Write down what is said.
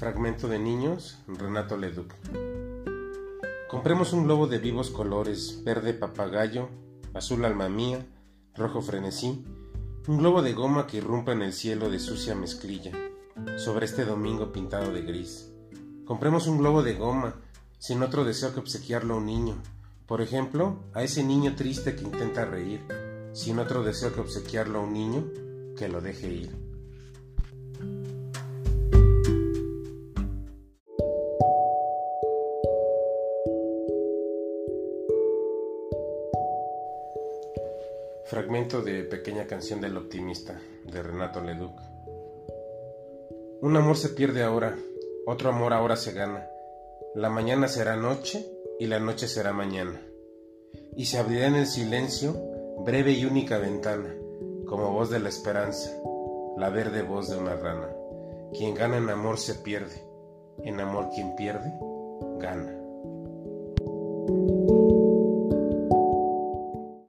Fragmento de niños, Renato Leduc. Compremos un globo de vivos colores, verde papagayo, azul alma mía, rojo frenesí, un globo de goma que irrumpa en el cielo de sucia mezclilla, sobre este domingo pintado de gris. Compremos un globo de goma, sin otro deseo que obsequiarlo a un niño, por ejemplo, a ese niño triste que intenta reír, sin otro deseo que obsequiarlo a un niño que lo deje ir. Fragmento de Pequeña canción del optimista de Renato Leduc. Un amor se pierde ahora, otro amor ahora se gana. La mañana será noche y la noche será mañana. Y se abrirá en el silencio breve y única ventana, como voz de la esperanza, la verde voz de una rana. Quien gana en amor se pierde, en amor quien pierde, gana.